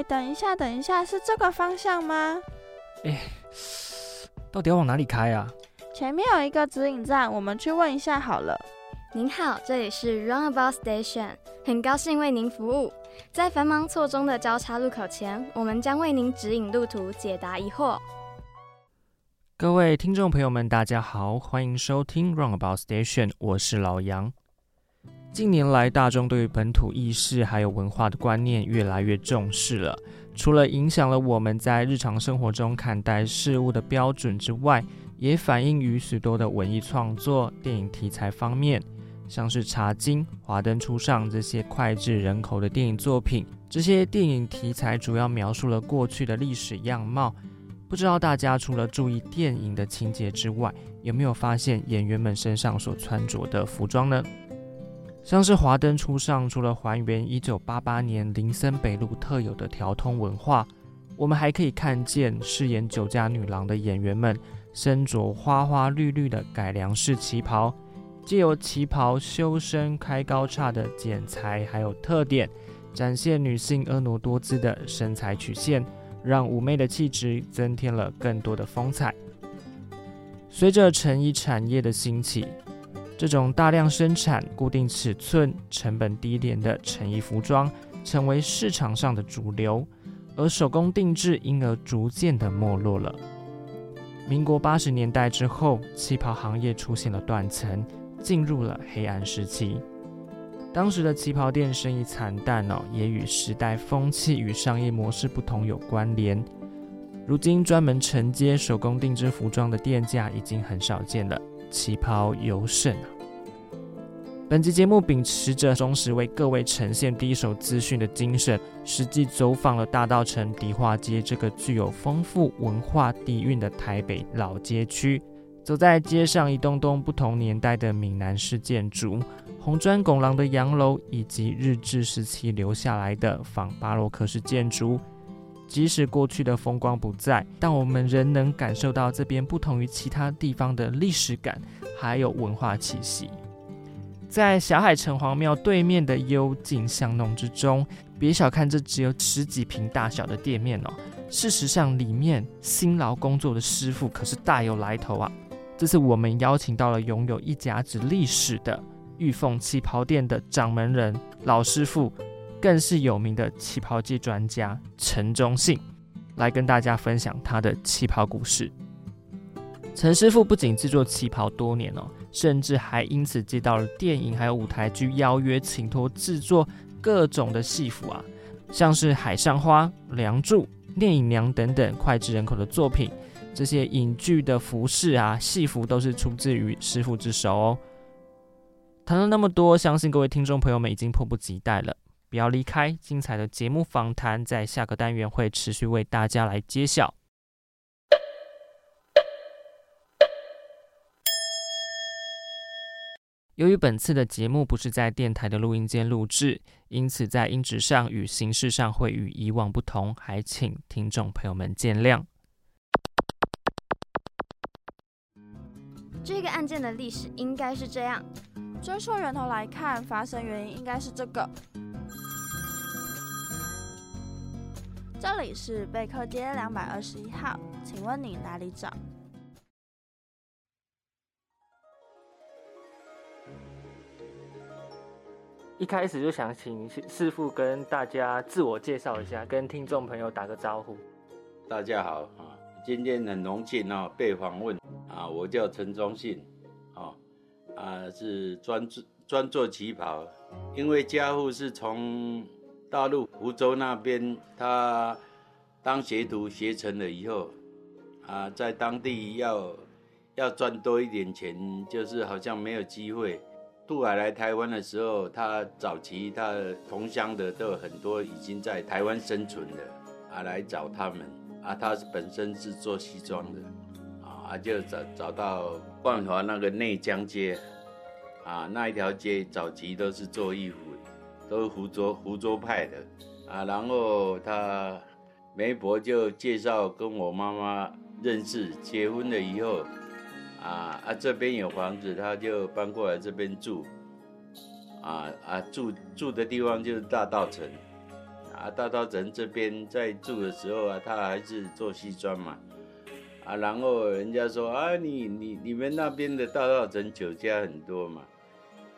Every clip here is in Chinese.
哎，等一下，等一下，是这个方向吗？哎，到底要往哪里开啊？前面有一个指引站，我们去问一下好了。您好，这里是 Runabout Station，很高兴为您服务。在繁忙错综的交叉路口前，我们将为您指引路途，解答疑惑。各位听众朋友们，大家好，欢迎收听 Runabout Station，我是老杨。近年来，大众对于本土意识还有文化的观念越来越重视了。除了影响了我们在日常生活中看待事物的标准之外，也反映于许多的文艺创作、电影题材方面。像是《茶经》《华灯初上》这些脍炙人口的电影作品，这些电影题材主要描述了过去的历史样貌。不知道大家除了注意电影的情节之外，有没有发现演员们身上所穿着的服装呢？像是《华灯初上》，除了还原1988年林森北路特有的调通文化，我们还可以看见饰演酒家女郎的演员们身着花花绿绿的改良式旗袍。借由旗袍修身、开高叉的剪裁，还有特点，展现女性婀娜多姿的身材曲线，让妩媚的气质增添了更多的风采。随着成衣产业的兴起，这种大量生产、固定尺寸、成本低廉的成衣服装成为市场上的主流，而手工定制因而逐渐的没落了。民国八十年代之后，旗袍行业出现了断层。进入了黑暗时期，当时的旗袍店生意惨淡哦，也与时代风气与商业模式不同有关联。如今专门承接手工定制服装的店家已经很少见了，旗袍尤甚啊。本集节目秉持着忠实为各位呈现第一手资讯的精神，实际走访了大道城迪化街这个具有丰富文化底蕴的台北老街区。走在街上，一栋栋不同年代的闽南式建筑，红砖拱廊的洋楼，以及日治时期留下来的仿巴洛克式建筑。即使过去的风光不在，但我们仍能感受到这边不同于其他地方的历史感，还有文化气息。在小海城隍庙对面的幽静巷弄之中，别小看这只有十几平大小的店面哦，事实上里面辛劳工作的师傅可是大有来头啊。这次我们邀请到了拥有一甲子历史的玉凤旗袍店的掌门人老师傅，更是有名的旗袍界专家陈忠信，来跟大家分享他的旗袍故事。陈师傅不仅制作旗袍多年哦，甚至还因此接到了电影还有舞台剧邀约，请托制作各种的戏服啊，像是《海上花》《梁祝》《聂隐娘》等等脍炙人口的作品。这些影剧的服饰啊，戏服都是出自于师傅之手哦。谈了那么多，相信各位听众朋友们已经迫不及待了。不要离开，精彩的节目访谈在下个单元会持续为大家来揭晓。由于本次的节目不是在电台的录音间录制，因此在音质上与形式上会与以往不同，还请听众朋友们见谅。这个案件的历史应该是这样：追溯源头来看，发生原因应该是这个。这里是贝克街两百二十一号，请问你哪里找？一开始就想请师傅跟大家自我介绍一下，跟听众朋友打个招呼。大家好啊，今天很荣幸哦，被访问。啊，我叫陈忠信，哦，啊是专做专做旗袍，因为家父是从大陆福州那边，他当学徒学成了以后，啊在当地要要赚多一点钱，就是好像没有机会。渡海来台湾的时候，他早期他同乡的都有很多已经在台湾生存的，啊来找他们，啊他本身是做西装的。啊，就找找到万华那个内江街，啊，那一条街早期都是做衣服，都是湖州湖州派的，啊，然后他媒婆就介绍跟我妈妈认识，结婚了以后，啊啊这边有房子，他就搬过来这边住，啊啊住住的地方就是大道城，啊，大稻城这边在住的时候啊，他还是做西装嘛，啊，然后人家说啊，你你你们那边的大稻城酒家很多嘛，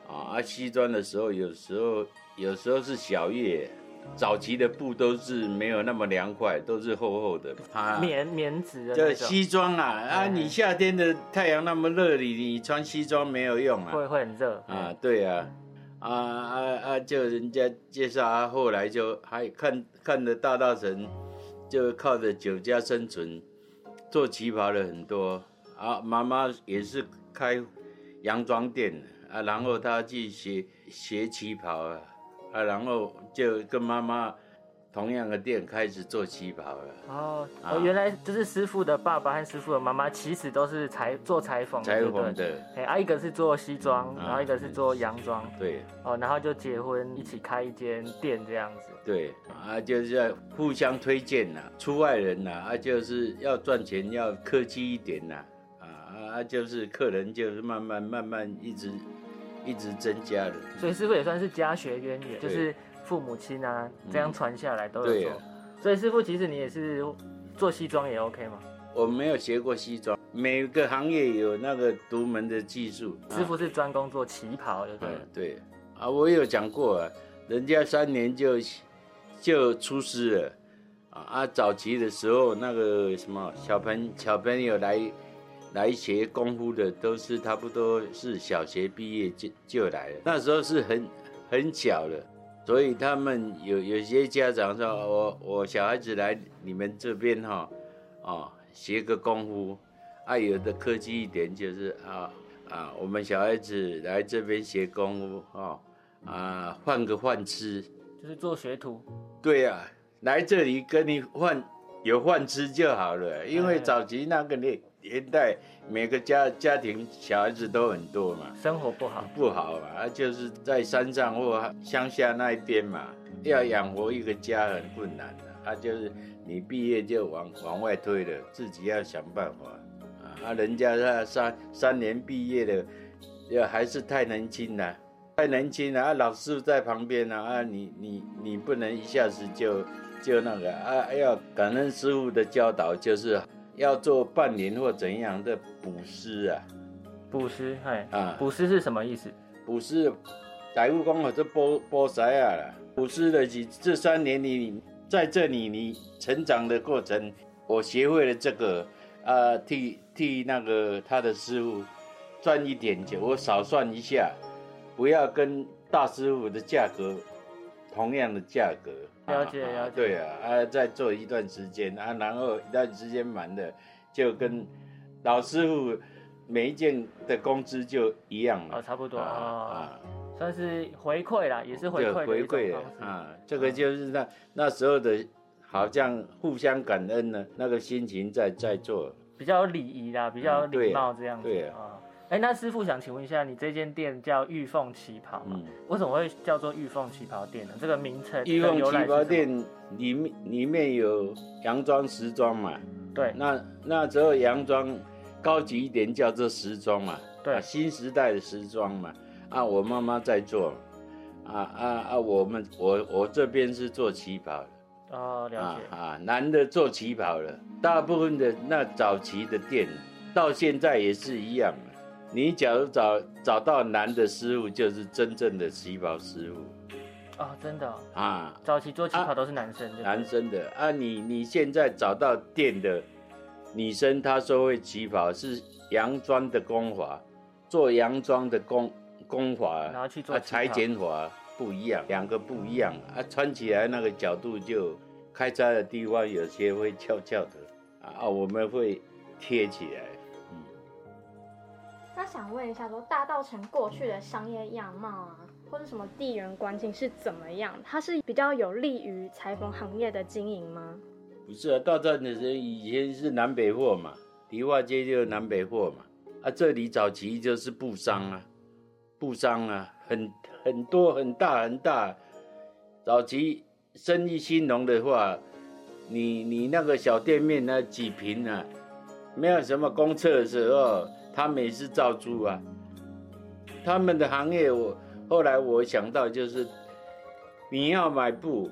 啊，啊，西装的时候有时候有时候是小叶。早期的布都是没有那么凉快，都是厚厚的，棉棉质的。这西装啊啊！你夏天的太阳那么热，你你穿西装没有用啊，会会很热啊。对啊，啊啊啊！就人家介绍啊，后来就还看看的大大神，就靠着酒家生存，做旗袍的很多啊。妈妈也是开洋装店啊，然后她去学学旗袍啊。啊，然后就跟妈妈同样的店开始做旗袍了。哦，哦，原来就是师傅的爸爸和师傅的妈妈，其实都是裁做裁缝。裁缝的。哎，啊，一个是做西装，然后一个是做洋装。对。哦，然后就结婚，一起开一间店这样子。对。啊，就是要互相推荐呐，出外人呐，啊，就是要赚钱要客气一点呐，啊啊，就是客人就是慢慢慢慢一直。一直增加的，所以师傅也算是家学渊源，就是父母亲啊这样传下来都有做。所以师傅其实你也是做西装也 OK 吗？我没有学过西装，每个行业有那个独门的技术。师傅是专攻做旗袍，对不对？对啊，我有讲过啊，人家三年就就出师了啊啊！早期的时候那个什么小朋小朋友来。来学功夫的都是差不多是小学毕业就就来了，那时候是很很小的，所以他们有有些家长说，我我小孩子来你们这边哈，哦学个功夫，啊有的客气一点就是啊啊我们小孩子来这边学功夫哦啊换个饭吃，就是做学徒，对呀，来这里跟你换有饭吃就好了，因为早期那个年。年代每个家家庭小孩子都很多嘛，生活不好不好嘛，就是在山上或乡下那一边嘛，要养活一个家很困难的。他就是你毕业就往往外推了，自己要想办法啊。人家他三三年毕业的，要还是太年轻了，太年轻了啊。老师在旁边呢啊，你你你不能一下子就就那个啊，要感恩师傅的教导，就是。要做半年或怎样的补师啊？补师，嘿，啊，补师是什么意思？补师，大夫讲我这波波塞啊啦。补师的这这三年里，在这里你成长的过程，我学会了这个啊，替替那个他的师傅赚一点钱，我少算一下，不要跟大师傅的价格同样的价格。了解了解，对啊，啊，再做一段时间啊，然后一段时间满了，就跟老师傅每一件的工资就一样了，啊，差不多啊，算是回馈啦，也是回馈回馈啊，这个就是那那时候的，好像互相感恩呢，那个心情在在做，比较有礼仪啦，比较礼貌这样子，对啊。哎，那师傅想请问一下，你这间店叫玉凤旗袍吗？为什么会叫做玉凤旗袍店呢？这个名称玉凤旗袍店里面里面有洋装、时装嘛？对。那那时候洋装高级一点叫做时装嘛？对。新时代的时装嘛？啊，我妈妈在做，啊啊啊！我们我我这边是做旗袍的。哦，了解。啊，男的做旗袍了，大部分的那早期的店到现在也是一样。你假如找找到男的师傅，就是真正的旗袍师傅。哦，真的啊！早期做旗袍都是男生的。男生的啊，你你现在找到店的女生，她说会旗袍是洋装的工法，做洋装的工工法，然后去做裁剪法不一样，两个不一样啊，穿起来那个角度就开叉的地方有些会翘翘的啊，我们会贴起来。那想问一下，说大道城过去的商业样貌啊，或者什么地缘关系是怎么样？它是比较有利于裁缝行业的经营吗？不是啊，大道城以前是南北货嘛，梨花街就是南北货嘛。啊，这里早期就是布商啊，布商啊，很很多很大很大。早期生意兴隆的话，你你那个小店面那几平啊，没有什么公厕的时候。他们也是照租啊，他们的行业我后来我想到就是，你要买布，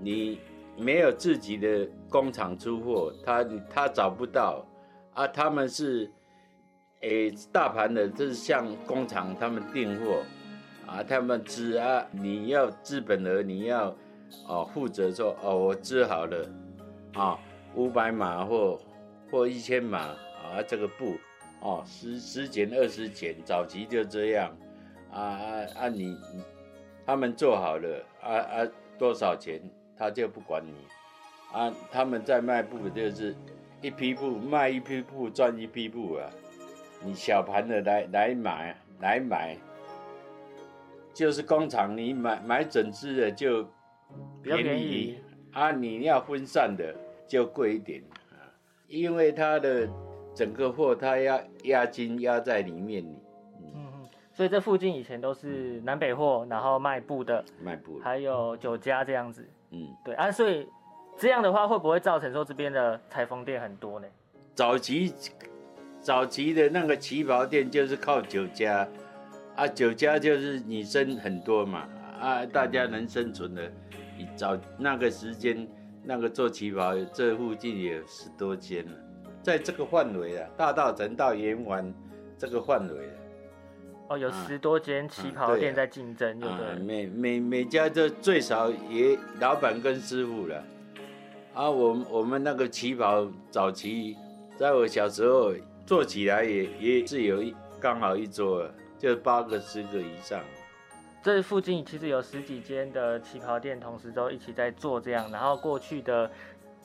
你没有自己的工厂出货，他他找不到啊。他们是诶大盘的，就是向工厂他们订货啊，他们织啊，你要资本额，你要哦负责说哦，我织好了啊，五百码或或一千码啊，这个布哦十十减二十减，早期就这样啊啊啊你他们做好了啊啊多少钱？他就不管你，啊，他们在卖布就是一批布卖一批布赚一批布啊，你小盘的来来买来买，就是工厂你买买整只的就便宜啊，你要分散的就贵一点啊，因为它的整个货它要押金压在里面，嗯。嗯，所以这附近以前都是南北货，然后卖布的，卖布，还有酒家这样子。嗯，对啊，所以这样的话会不会造成说这边的裁缝店很多呢？早期早期的那个旗袍店就是靠酒家啊，酒家就是女生很多嘛啊，大家能生存的，早那个时间那个做旗袍，这附近也有十多间了，在这个范围啊，大道城到盐湾这个范围。哦，有十多间旗袍店在竞争，对不对？每每每家就最少也老板跟师傅了。啊，我我们那个旗袍早期，在我小时候做起来也也是有一刚好一桌，就八个十个以上。这附近其实有十几间的旗袍店，同时都一起在做这样，然后过去的。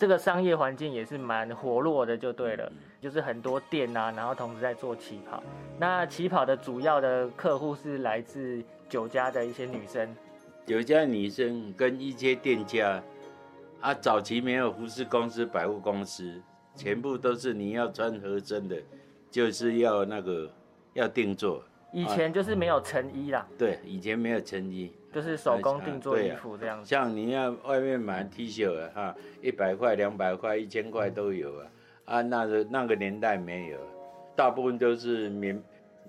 这个商业环境也是蛮活络的，就对了，就是很多店啊，然后同时在做旗袍。那旗袍的主要的客户是来自酒家的一些女生，酒家女生跟一些店家啊，早期没有服饰公司、百货公司，全部都是你要穿合身的，就是要那个要定做。以前就是没有成衣啦，对，以前没有成衣。就是手工定做衣服这样子，像你要外面买 T 恤啊，哈，一百块、两百块、一千块都有啊。啊，那个那个年代没有，大部分都是棉，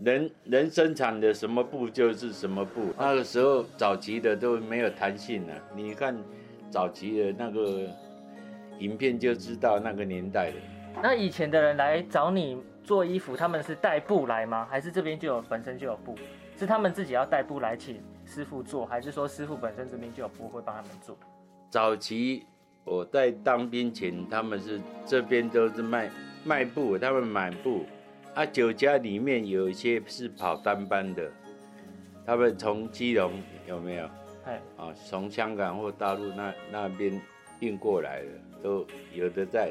人人生产的什么布就是什么布。那个时候早期的都没有弹性啊，你看早期的那个影片就知道那个年代的。那以前的人来找你做衣服，他们是带布来吗？还是这边就有本身就有布？是他们自己要带布来请？师傅做，还是说师傅本身这边就有布会帮他们做？早期我在当兵前，他们是这边都是卖卖布，他们买布。啊，酒家里面有一些是跑单班的，他们从基隆有没有？哎，啊，从香港或大陆那那边运过来的，都有的在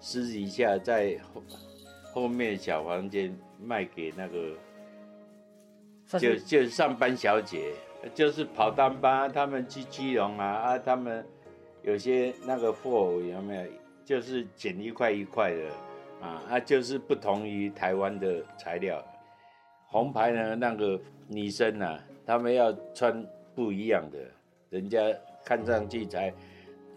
私底下在后后面小房间卖给那个，就就是上班小姐。就是跑单班，他们去基隆啊啊，他们有些那个货有没有？就是剪一块一块的啊啊，就是不同于台湾的材料。红牌呢，那个女生啊，他们要穿不一样的，人家看上去才，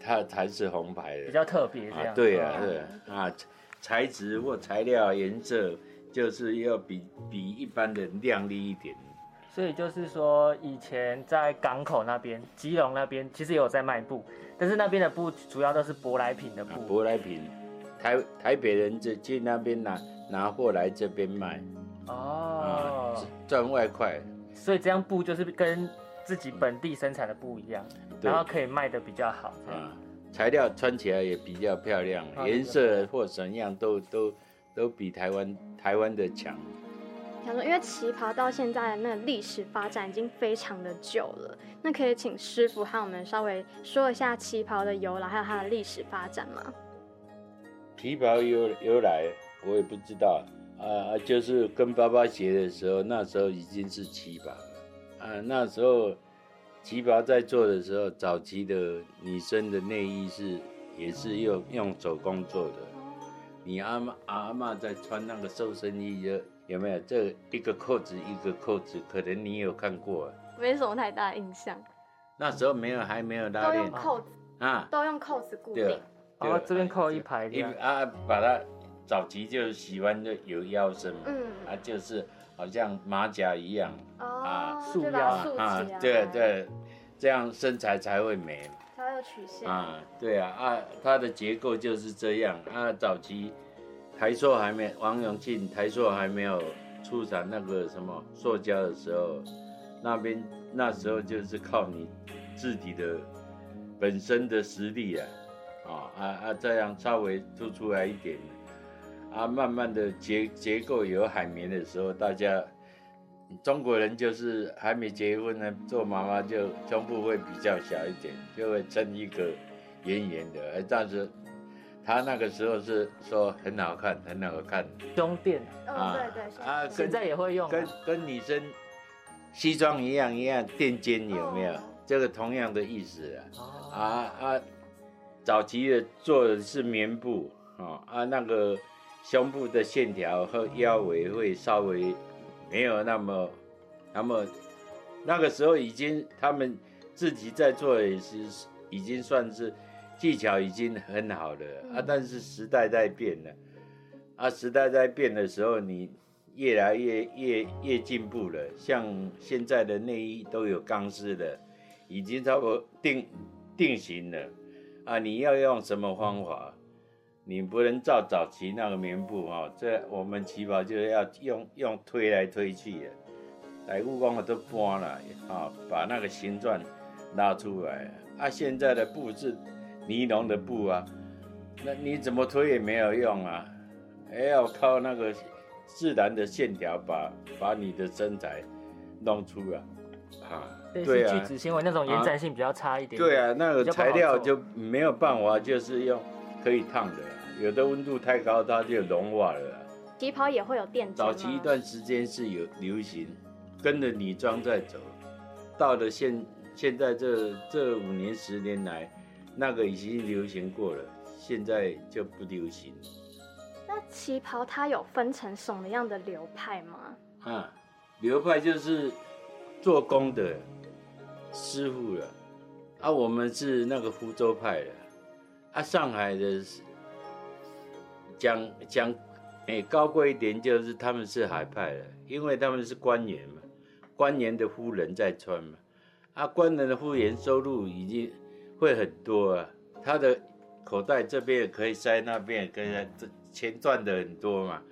它才是红牌的，比较特别这样。对啊，对啊，材质或材料颜色就是要比比一般的亮丽一点。所以就是说，以前在港口那边、基隆那边，其实也有在卖布，但是那边的布主要都是舶来品的布。舶来品，台台北人就去那边拿拿货来这边卖。哦，赚外快。所以这样布就是跟自己本地生产的布一样，然后可以卖的比较好。啊，材料穿起来也比较漂亮，颜色或怎样都都都比台湾台湾的强。想说，因为旗袍到现在那个历史发展已经非常的久了，那可以请师傅和我们稍微说一下旗袍的由来，还有它的历史发展吗？旗袍由由来我也不知道啊，就是跟爸爸学的时候，那时候已经是旗袍了啊。那时候旗袍在做的时候，早期的女生的内衣是也是用用手工做的。你阿妈阿妈在穿那个瘦身衣的。有没有这一个扣子一个扣子？可能你有看过，没什么太大印象。那时候没有，还没有拉链，都用扣子啊，都用扣子固定。然后这边扣一排，一啊，把它早期就喜欢就有腰身嘛，嗯，啊，就是好像马甲一样啊，束腰啊，对对，这样身材才会美，才有曲线啊，对啊啊，它的结构就是这样啊。早期台塑还没王永庆台塑还没有出产那个什么塑胶的时候，那边那时候就是靠你自己的本身的实力啊，啊啊啊，这样稍微突出来一点，啊，慢慢的结结构有海绵的时候，大家。中国人就是还没结婚呢，做妈妈就胸部会比较小一点，就会撑一个圆圆的。但是他那个时候是说很好看，很好看。胸垫啊，对对，啊，现在也会用，跟跟女生西装一样一样垫肩有没有？这个同样的意思啊。啊啊，早期的做的是棉布啊啊，那个胸部的线条和腰围会稍微。没有那么，那么那个时候已经他们自己在做也是已经算是技巧已经很好了啊，但是时代在变了啊，时代在变的时候，你越来越越越进步了。像现在的内衣都有钢丝的，已经差不多定定型了啊，你要用什么方法？你不能照早期那个棉布哈，这我们旗袍就是要用用推来推去的，来故宫我都搬了啊，把那个形状拉出来啊。现在的布是尼龙的布啊，那你怎么推也没有用啊，还要靠那个自然的线条把把你的身材弄出来啊。对啊，聚酯纤维那种延展性比较差一点。对啊，那个材料就没有办法，就是用可以烫的。有的温度太高，它就融化了。旗袍也会有电早期一段时间是有流行，跟着女装在走。到了现现在这这五年十年来，那个已经流行过了，现在就不流行。那旗袍它有分成什么样的流派吗？啊，流派就是做工的师傅了。啊，我们是那个福州派的。啊，上海的。讲讲，哎，高贵一点就是他们是海派的，因为他们是官员嘛，官员的夫人在穿嘛，啊，官人的夫人收入已经会很多啊，他的口袋这边也可以塞，那边也可以塞，这钱赚的很多嘛，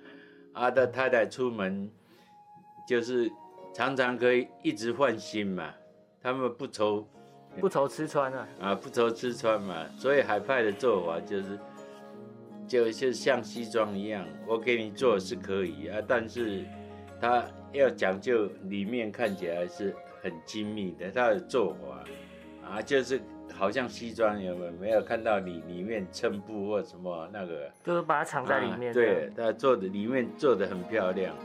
啊，的太太出门就是常常可以一直换新嘛，他们不愁不愁吃穿啊，啊，不愁吃穿嘛，所以海派的做法就是。就就像西装一样，我给你做是可以啊，但是他要讲究里面看起来是很精密的，他的做法啊，就是好像西装有没有没有看到里里面衬布或什么那个，就是把它藏在里面。对，它做的里面做的很漂亮。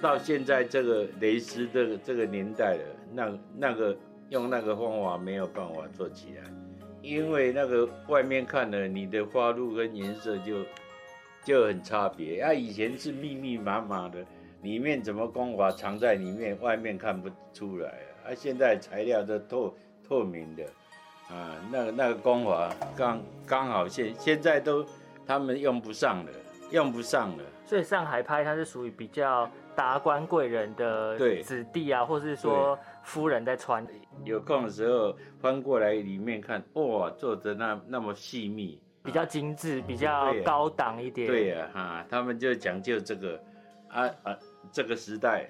到现在这个蕾丝这个这个年代了，那那个用那个方法没有办法做起来。因为那个外面看了，你的花路跟颜色就就很差别啊。以前是密密麻麻的，里面怎么光滑藏在里面，外面看不出来啊。现在材料都透透明的啊，那个那个光华刚刚好现现在都他们用不上了，用不上了。所以上海拍它是属于比较达官贵人的子弟啊，或是说。夫人在穿，有空的时候翻过来里面看，哇，做的那那么细密，比较精致，比较高档一点。对呀，哈，他们就讲究这个，啊啊，这个时代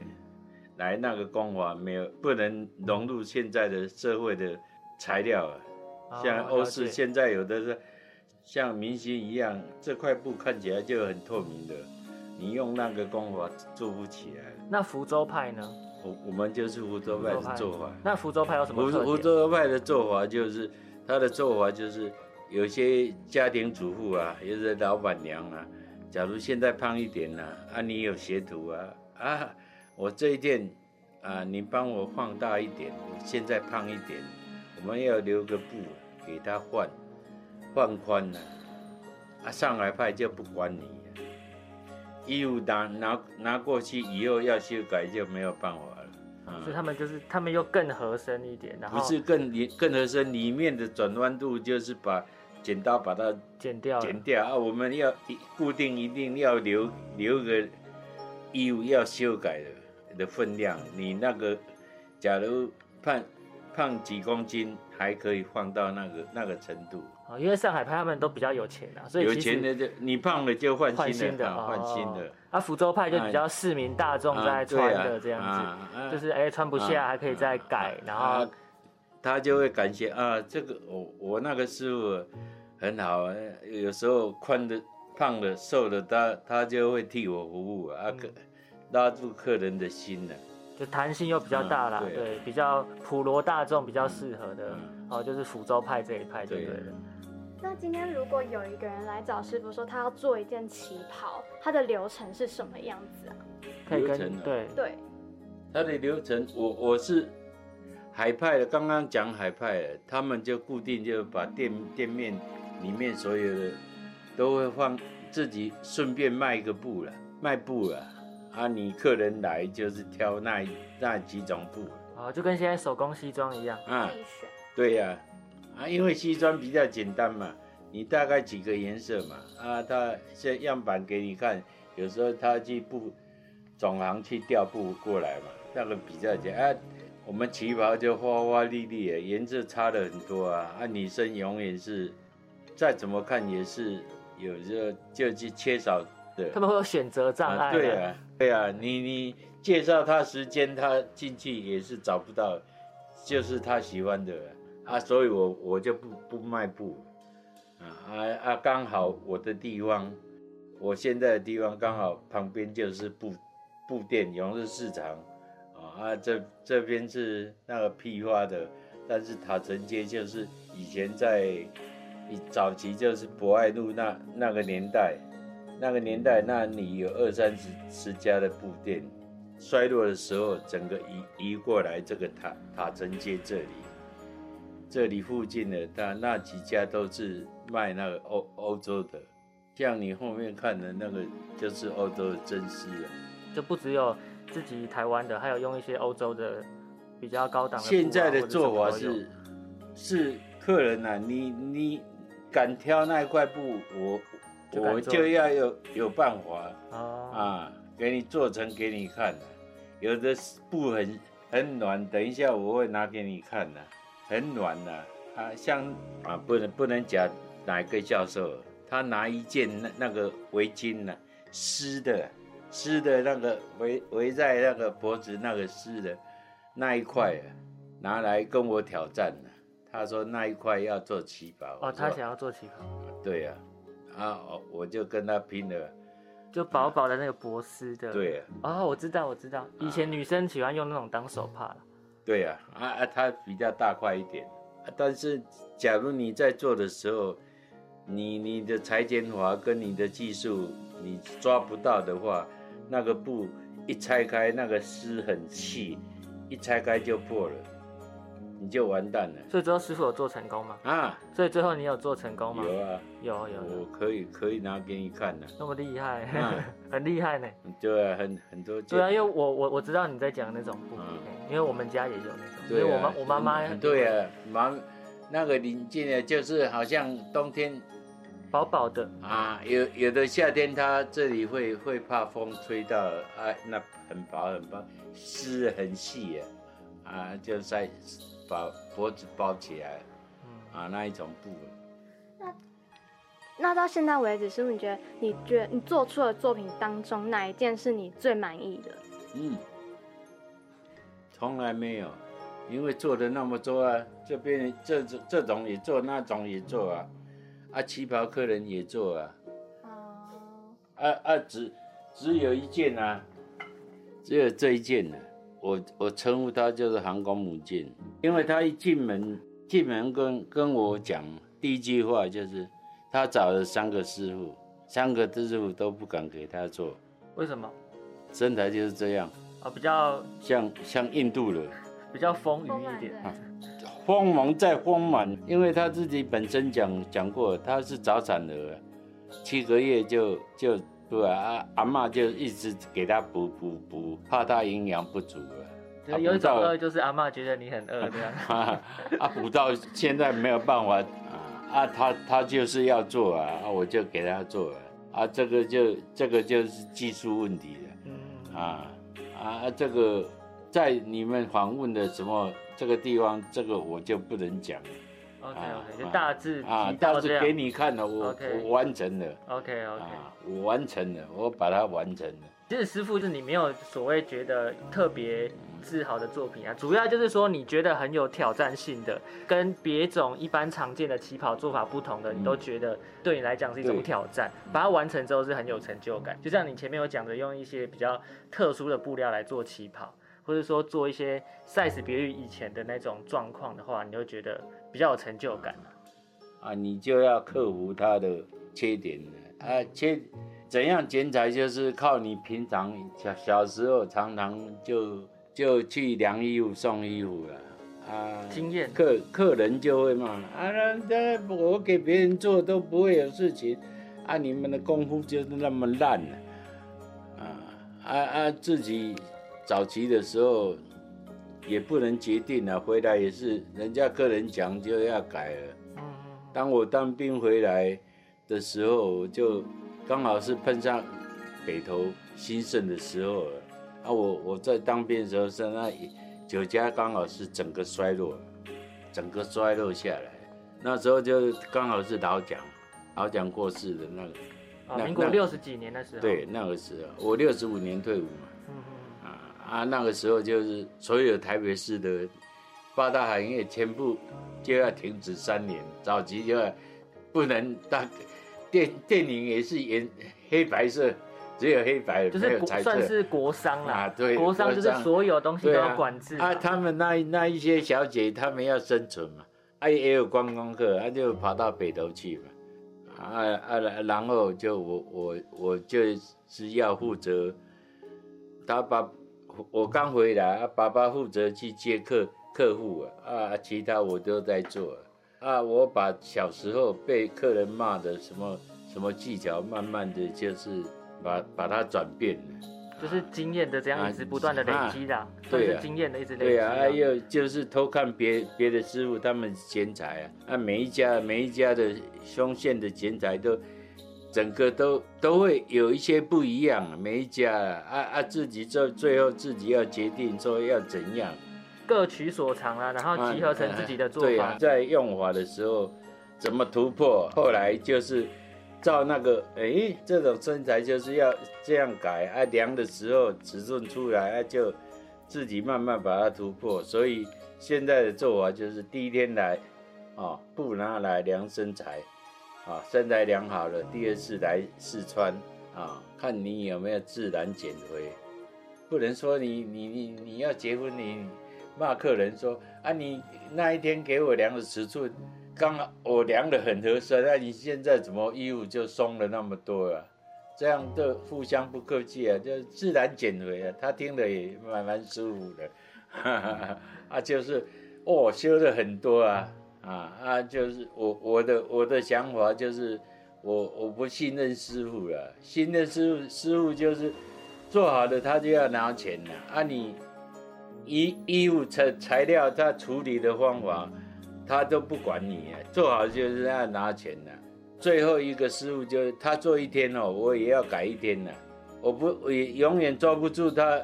来那个光华没有不能融入现在的社会的材料啊，像欧式现在有的是像明星一样，这块布看起来就很透明的，你用那个功法做不起来。那福州派呢？我我们就是福州派的做法。那福州派有什么福福州派的做法就是，他的做法就是，有些家庭主妇啊，有些老板娘啊，假如现在胖一点了，啊，你有学徒啊，啊，我这一件，啊，你帮我放大一点，我现在胖一点，我们要留个布给他换，换宽了，啊，上海派就不管你。衣服拿拿拿过去以后要修改就没有办法了，所以他们就是他们又更合身一点，然后不是更更合身，里面的转弯度就是把剪刀把它剪掉剪掉。啊，我们要固定一定要留留个衣服要修改的的分量，你那个假如胖胖几公斤还可以放到那个那个程度。哦，因为上海派他们都比较有钱啊，所以有钱的就你胖了就换换新的，新的，啊换新哦的。啊，福州派就比较市民大众在穿的这样子，就是哎穿不下啊还可以再改，然后啊他就会感谢啊，这个我我那个师傅很好，呃有时候宽的、胖的、瘦的，他他就会替我服务啊，客拉住客人的心呢。就弹性又比较大啦，嗯对比较普罗大众比较适合的，嗯哦，就是福州派这一派就对对。了。那今天如果有一个人来找师傅说他要做一件旗袍，他的流程是什么样子啊？可以流程啊？跟对。对，他的流程，我我是海派的，刚刚讲海派的，他们就固定就把店店面里面所有的都会放自己顺便卖一个布了，卖布了啊，你客人来就是挑那那几种布哦，就跟现在手工西装一样，啊。对呀、啊，因为西装比较简单嘛，你大概几个颜色嘛，啊，他这样板给你看，有时候他去布总行去调布过来嘛，那个比较简单。啊，我们旗袍就花花绿绿的，颜色差了很多啊，啊，女生永远是再怎么看也是有时候就是缺少的。他们会有选择障碍、啊，对啊，对啊，你你介绍他时间，他进去也是找不到，就是他喜欢的啊，所以我我就不不卖布，啊啊啊，刚好我的地方，我现在的地方刚好旁边就是布布店永日市场，啊啊这这边是那个批发的，但是塔城街就是以前在早期就是博爱路那那个年代。那个年代，那你有二三十十家的布店，衰落的时候，整个移移过来这个塔塔城街这里，这里附近的那那几家都是卖那个欧欧洲的，像你后面看的那个就是欧洲的真丝啊。就不只有自己台湾的，还有用一些欧洲的比较高档的啊、现在的做法是，是客人呐、你你敢挑那块布，我我就敢做就要有有办法。哦，啊，给你做成给你看的，有的布很很暖，等一下我会拿给你看的，很暖的啊，像啊不能不能讲哪个教授，他拿一件那那个围巾呢、湿的湿的那个围围在那个脖子那个湿的那一块啊，拿来跟我挑战呢、他说那一块要做旗袍，哦，他想要做旗袍，对呀、啊，啊我就跟他拼了，就薄薄的那个薄丝的。。对啊、哦，我知道，我知道，以前女生喜欢用那种当手帕了。对啊、啊，啊它比较大块一点，啊但是假如你在做的时候，你你的裁剪法跟你的技术你抓不到的话，那个布一拆开，那个丝很细，一拆开就破了，你就完蛋了。所以最后师傅有做成功吗？啊！所以最后你有做成功吗？有啊，有有有我可以可以拿给你看的，那么厉害，嗯 很厉害呢。对啊，很很多对啊，因为我我我知道你在讲那种布，嗯因为我们家也有那种，因对啊。为我妈我妈妈很对啊，妈那个临近的，就是好像冬天薄薄的，啊，有有的夏天它这里会会怕风吹到，啊，那很薄很薄，丝很细啊，啊，就在把脖子包起来嗯，啊，那一种布。那那到现在为止，师傅，你觉得你觉得你做出的作品当中，哪一件是你最满意的？嗯，从来没有，因为做的那么多啊，这边这这这种也做，那种也做啊，啊，旗袍客人也做啊，哦，啊啊，只只有一件啊，只有这一件呢、我我称呼它就是航空母舰，因为他一进门进门跟跟我讲第一句话就是，他找了三个师傅，三个师傅都不敢给他做，为什么？身材就是这样，啊，比较像像印度人。比较丰腴一点，对。锋芒再丰满，因为他自己本身讲讲过，他是早产儿，七个月就就对啊，啊阿妈就一直给他补补补，怕他营养不足了。就是有一种饿，就是阿妈觉得你很饿这样。啊啊补到现在没有办法啊啊，他他就是要做啊，啊我就给他做啊，啊这个就这个就是技术问题了。嗯，啊啊，这个在你们访问的什么这个地方，这个我就不能讲了 OK 啊 OK，就啊大致啊，提到这样但是给你看了，我我完成了 OK OK。啊，我完成了，我把它完成了。其实师傅是你没有所谓觉得特别自豪的作品啊，主要就是说你觉得很有挑战性的，跟别种一般常见的旗袍做法不同的，你都觉得对你来讲是一种挑战，把它完成之后是很有成就感。就像你前面有讲的，用一些比较特殊的布料来做旗袍，或者说做一些 size 别于以前的那种状况的话，你会觉得比较有成就感。啊。啊，你就要克服他的缺点。了啊，缺怎样剪裁就是靠你平常小小时候常常就就去量衣服送衣服了。啊，经验。客客人就会骂啊，那那我给别人做都不会有事情啊，你们的功夫就是那么烂了。啊啊啊，自己早期的时候也不能决定了，回来也是人家客人讲就要改了。嗯当我当兵回来的时候，我就刚好是碰上北投兴盛的时候了。啊，我我在当兵的时候是那酒家刚好是整个衰落，整个衰落下来。那时候就刚好是老蒋，老蒋过世的那个，民国六十几年的时候，对，那个时候我六十五年退伍嘛。啊啊，那个时候就是所有台北市的八大行业全部就要停止三年，早期就要不能大电电影也是演黑白色，只有黑白，就是国没有彩色算是国商啦，啊对国商就是所有东西都要管制啊，他们那那一些小姐，她们要生存嘛，啊也有观光客，啊就跑到北头去嘛，啊啊然后就我我我就是要负责，他把我刚回来，啊爸爸负责去接客客户啊，啊其他我都在做啊，我把小时候被客人骂的什么什么技巧，慢慢的就是把把它转变了。就是经验的这样一直不断的累积啦，算对经验的一直累积对啊，啦。还有就是偷看别别的师傅他们剪裁啊，啊每一家每一家的胸线的剪裁都整个都都会有一些不一样啊，每一家啊啊啊自己做最后自己要决定说要怎样，各取所长啦，然后集合成自己的做法对啊，。在用法的时候怎么突破，后来就是照那个，哎，这种身材就是要这样改啊，量的时候尺寸出来啊，就自己慢慢把它突破。所以现在的做法就是第一天来，啊，不拿来量身材，啊，身材良好了，第二次来试穿，啊，看你有没有自然减肥。不能说你你你你要结婚你骂客人说啊你那一天给我量的尺寸，刚好我量的很合身，那、你现在怎么衣服就松了那么多啊？这样的互相不客气啊，就自然减肥啊，他听了也蛮蛮舒服的，哈哈哈啊就是哦修了很多啊啊啊就是我我的我的想法就是我我不信任师傅了，信任师傅师傅就是。做好的他就要拿钱了啊你！衣衣物材材料他处理的方法，他都不管你啊，做好就是要拿钱的。最后一个师傅就是他做一天哦，我也要改一天了，我不我也永远抓不住他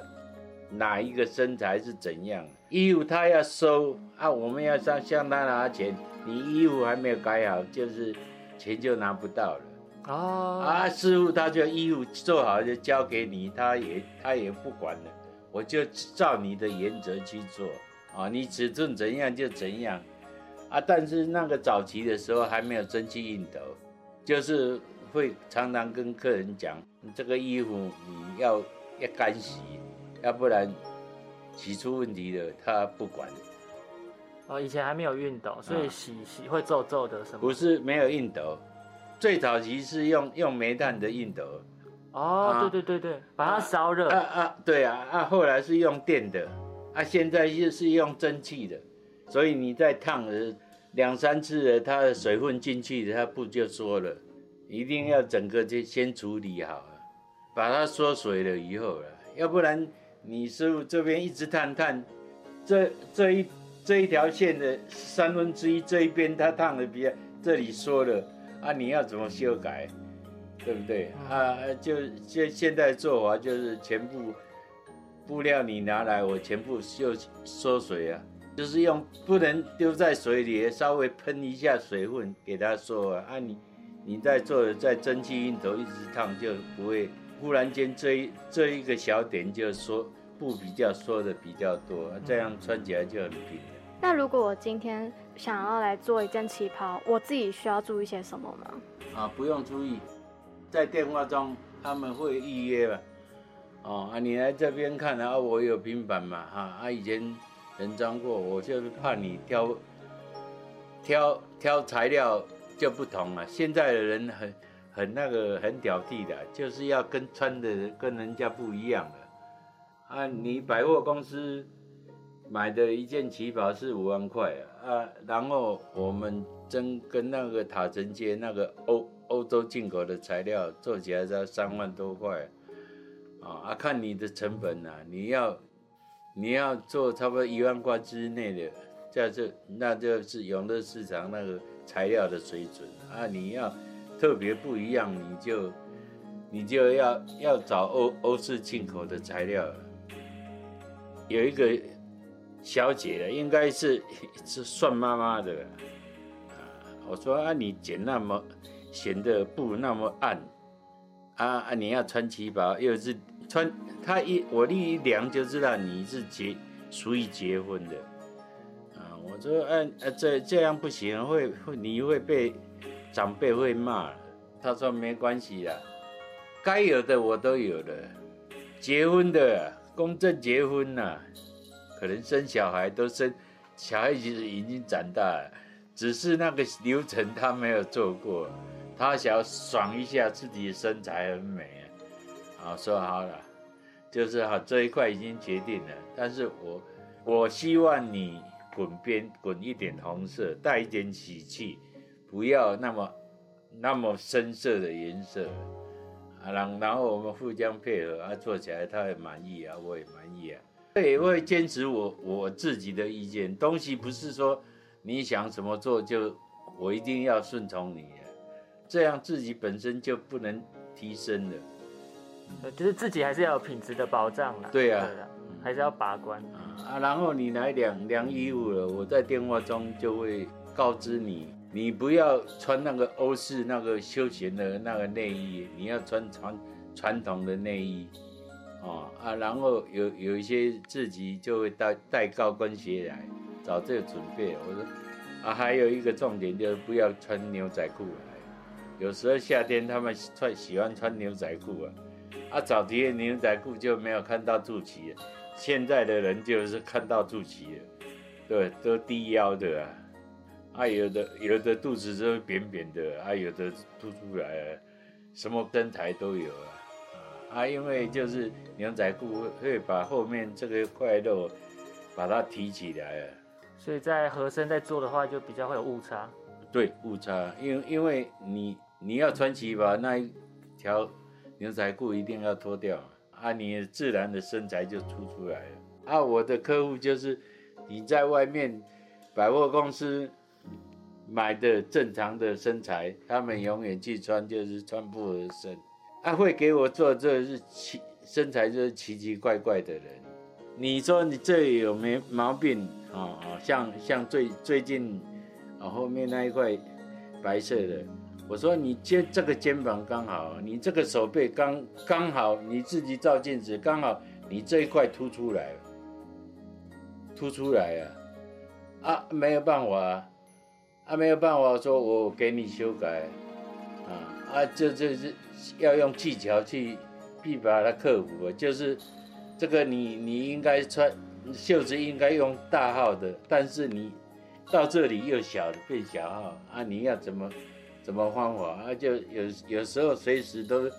哪一个身材是怎样。衣服他要收啊，我们要向向他拿钱，你衣服还没有改好，就是钱就拿不到了。哦，啊，师傅他就衣服做好就交给你，他也他也不管了，我就照你的原则去做啊，你尺寸怎样就怎样啊。但是那个早期的时候还没有蒸汽熨斗，就是会常常跟客人讲，这个衣服你要要干洗，要不然洗出问题了他不管。哦，以前还没有熨斗，所以啊洗洗会皱皱的什么？不是没有熨斗，最早期是用用煤炭的熨斗。哦，啊对对对对，把它烧热。啊啊，对啊啊，后来是用电的，啊，现在就是用蒸汽的，所以你在烫的两三次了，它的水分进去，它不就缩了，一定要整个就先处理好了，把它缩水了以后了，要不然你师傅这边一直烫烫，这这一这一条线的三分之一这一边它烫的比较这里缩了啊，你要怎么修改？对不对啊？就现现在做法就是全部布料你拿来，我全部就缩水啊，就是用不能丢在水里，稍微喷一下水分给它缩啊。啊你你在做在蒸汽熨头一直烫就不会，忽然间这一这一个小点就缩布比较缩的比较多，这样穿起来就很平了。那如果我今天想要来做一件旗袍，我自己需要注意些什么吗？啊，不用注意，在电话中他们会预约吧。哦啊，你来这边看啊，我有平板嘛哈啊，以前人装过，我就是怕你挑挑挑材料就不同了。现在的人很很那个很屌地的，就是要跟穿的跟人家不一样的啊。你百货公司买的一件旗袍是五万块啊，然后我们真跟那个塔城街那个欧欧洲进口的材料做起来要三万多块。啊，看你的成本呐，你要你要做差不多一万块之内的，在这那就是永乐市场那个材料的水准啊。你要特别不一样，你就你就要要找欧欧式进口的材料。有一个小姐，应该是 是算妈妈的啊。我说啊，你剪那么显得布那么暗啊啊，你要穿旗袍又是。穿他一我一量就知道你是结属于结婚的啊！我说嗯呃这这样不行，会会你会被长辈会骂。他说没关系啦，该有的我都有了。结婚的公证结婚呐，可能生小孩都生，小孩其实已经长大了，只是那个流程他没有做过，他想要爽一下自己的身材很美。啊，说好了，就是哈这一块已经决定了。但是我我希望你滚边滚一点红色，带一点喜气，不要那么那么深色的颜色啊。然然后我们互相配合啊，做起来他也满意啊，我也满意啊。也会坚持我我自己的意见，东西不是说你想怎么做就我一定要顺从你，这样自己本身就不能提升了。呃，就是自己还是要有品质的保障啦。对呀，还是要把关啊。然后你来量量衣物了，我在电话中就会告知你，你不要穿那个欧式那个休闲的那个内衣，你要穿传传统的内衣，哦啊。然后有有一些自己就会带带高跟鞋来，早就准备。我说啊，还有一个重点就是不要穿牛仔裤来，有时候夏天他们穿喜欢穿牛仔裤啊。啊，早期的牛仔裤就没有看到肚脐了，现在的人就是看到肚脐了，对，都低腰的啊，啊，有的有的肚子都扁扁的，啊，有的凸出来，什么身材都有啊，啊，因为就是牛仔裤会把后面这个块肉把它提起来了，所以在合身在做的话就比较会有误差，对，误差，因为因为你你要穿旗袍那一条。牛仔裤一定要脱掉啊，你自然的身材就凸出来了啊。我的客户就是你在外面百货公司买的正常的身材，他们永远去穿就是穿不合身。啊，会给我做这是奇身材就是奇奇怪怪的人。你说你这有没毛病啊？啊，像像最最近啊后面那一块白色的。我说你肩这个肩膀刚好，你这个手背刚刚好，你自己照镜子刚好，你这一块凸出来，凸出来啊，啊没有办法啊，啊没有办法，说我给你修改，啊啊这这是要用技巧去去把它克服，就是这个你你应该穿袖子应该用大号的，但是你到这里又小变小号啊，你要怎么？怎么方法啊？就有有时候随时都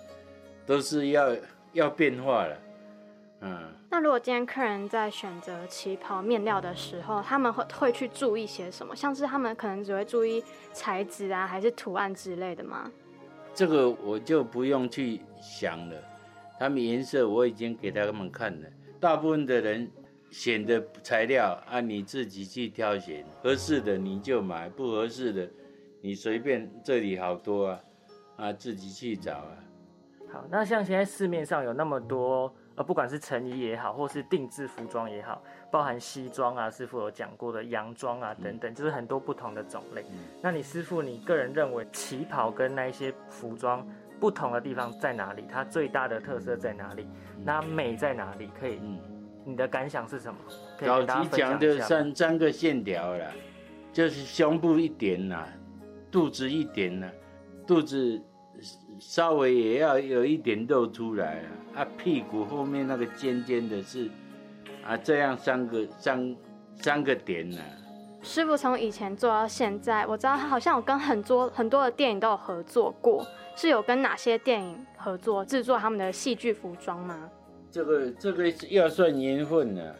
都是要要变化了，嗯。那如果今天客人在选择旗袍面料的时候，他们会会去注意些什么？像是他们可能只会注意材质啊，还是图案之类的吗？这个我就不用去想了。他们颜色我已经给他们看了。大部分的人选的材料啊，你自己去挑选，合适的你就买，不合适的。你随便，这里好多啊，啊，自己去找啊。好，那像现在市面上有那么多呃，不管是成衣也好，或是定制服装也好，包含西装啊，师傅有讲过的洋装啊等等，就是很多不同的种类。那你师傅，你个人认为旗袍跟那一些服装不同的地方在哪里？它最大的特色在哪里？那美在哪里？可以，你的感想是什么？早期讲的三三个线条了，就是胸部一点呐，肚子一点呐，肚子。稍微也要有一点露出来啊，啊，屁股后面那个尖尖的是，啊，这样三个三三个点呢。师傅从以前做到现在，我知道他好像有跟很多很多的电影都有合作过，是有跟哪些电影合作制作他们的戏剧服装吗？这个这个要算缘分呢。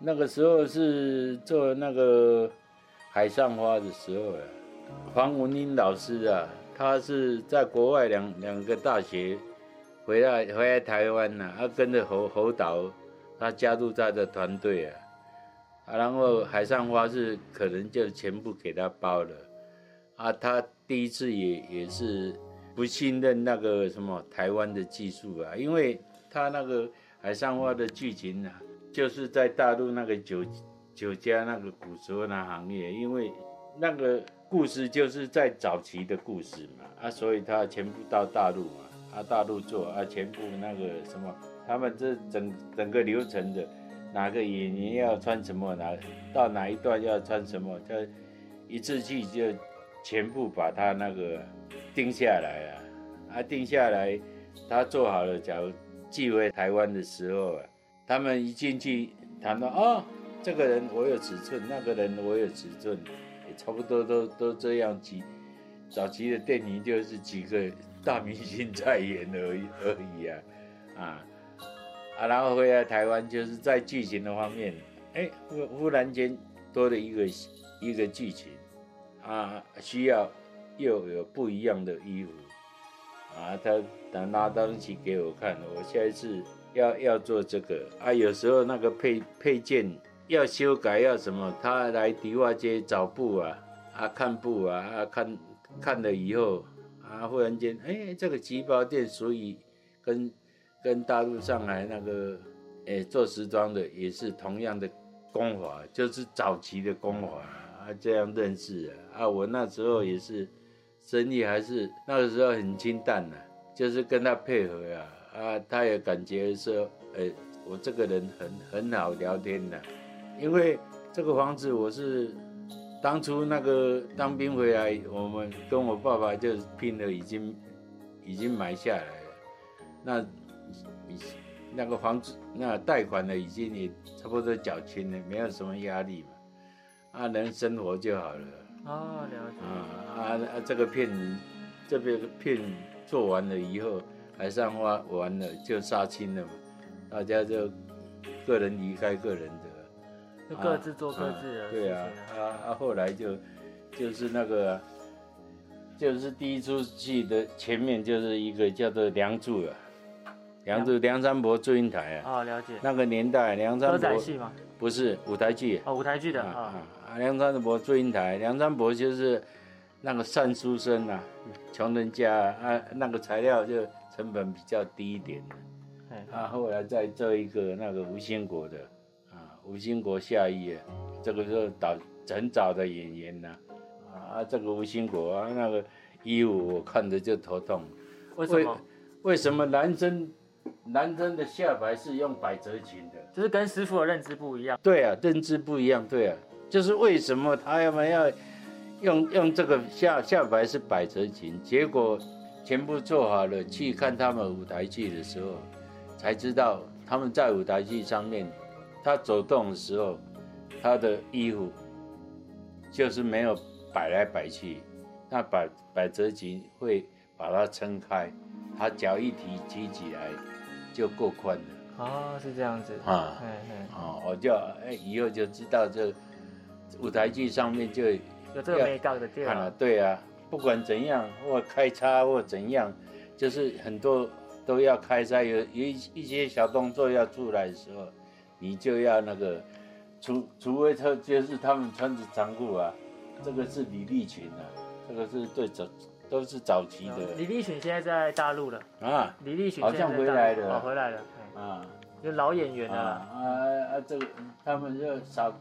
那个时候是做那个海上花的时候啊，黄文英老师啊。他是在国外两两个大学回来回来台湾呐，他跟着侯侯导，他加入他的团队啊，啊，然后海上花是可能就全部给他包了，啊，他第一次也也是不信任那个什么台湾的技术啊，因为他那个海上花的剧情啊，就是在大陆那个酒酒家那个古时候那行业，因为那个。故事就是在早期的故事嘛，啊，所以他全部到大陆嘛，啊，大陆做啊，全部那个什么，他们这整整个流程的，哪个演员要穿什么，哪到哪一段要穿什么，他一次去就全部把他那个定下来啊，啊，定下来，他做好了，假如寄回台湾的时候啊，他们一进去谈到哦，这个人我有尺寸，那个人我有尺寸。也差不多都都这样几，早期的电影就是几个大明星在演而已而已啊，啊啊，然后回来台湾就是在剧情的方面，哎，忽忽然间多了一个一个剧情，啊，需要又有不一样的衣服，啊，他他拿东西给我看，我下一次要要做这个啊，有时候那个配配件。要修改要什么？他来迪化街找布啊，啊看布啊，啊看看了以后，啊忽然间，哎，这个旗袍店所以跟跟大陆上海那个，哎做时装的也是同样的工法，就是早期的工法啊，这样认识啊。啊，我那时候也是生意还是那个时候很清淡的，就是跟他配合呀，啊，他也感觉说，哎，我这个人很很好聊天的。因为这个房子我是当初那个当兵回来，我们跟我爸爸就拼了，已经已经买下来了。那那个房子那贷款呢，已经也差不多缴清了，没有什么压力嘛。啊，能生活就好了。哦，了解。啊啊啊！这个片这边片做完了以后，海上花完了就杀青了嘛，大家就个人离开个人的。就各自做各自的。对啊，啊啊，后来就就是那个，就是第一出戏的前面就是一个叫做《梁祝》啊，《梁祝》梁山伯祝英台啊。哦，了解。那个年代，梁山伯。戏吗？不是舞台剧。哦，舞台剧的啊。啊，梁山伯祝英台，梁山伯就是那个善书生啊，穷人家啊，那个材料就成本比较低一点的。啊，后来再做一个那个吴兴国的。吴兴国下狱，这个是早很早的演员呐，啊，这个吴兴国啊，那个衣服我看着就头痛。为什么？为什么男生男生的下摆是用百褶裙的？就是跟师傅的认知不一样。对啊，认知不一样。对啊，就是为什么他要么要用用这个下下摆是百褶裙？结果全部做好了，去看他们舞台剧的时候，才知道他们在舞台剧上面。他走动的时候，他的衣服就是没有摆来摆去，那百百褶裙会把它撑开，他脚一提提起来就够宽了。哦，是这样子啊，嗯嗯，哦，我就哎以后就知道这舞台剧上面就有这个美感的地方。对啊，不管怎样或开叉或怎样，就是很多都要开叉，有有一一些小动作要出来的时候。你就要那个，除除非他就是他们穿着长裤啊，这个是李立群啊，这个是对早都是早期的。李立群现在在大陆了啊，李立群好像回来了，回来了。啊就老演员啊了啦。啊啊！这个他们就傻，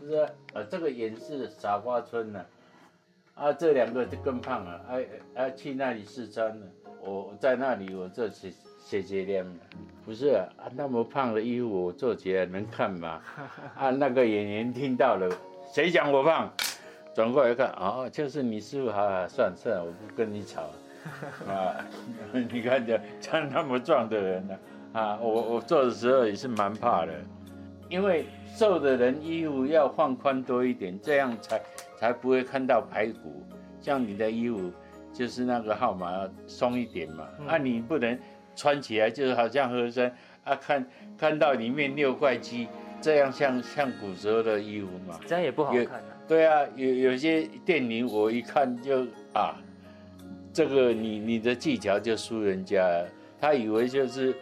就是啊，这个演是傻瓜村呢、啊，这两个就更胖了，啊啊去那里试穿了，我在那里我做写写节练了，不是啊，啊那么胖的衣服我做起来能看吗？啊，那个演员听到了，谁讲我胖？转过来看，哦，就是你师傅，好好，算了算了，我不跟你吵，啊，你看这像那么壮的人呢、啊，我我做的时候也是蛮怕的，因为瘦的人衣服要放宽多一点，这样才才不会看到排骨。像你的衣服就是那个号码要松一点嘛，嗯啊，你不能穿起来就是好像和珅啊，看看到里面六块肌，这样像像古时候的衣服嘛。这样也不好看啊。对啊，有有些电影我一看就啊，这个你你的技巧就输人家了，他以为就是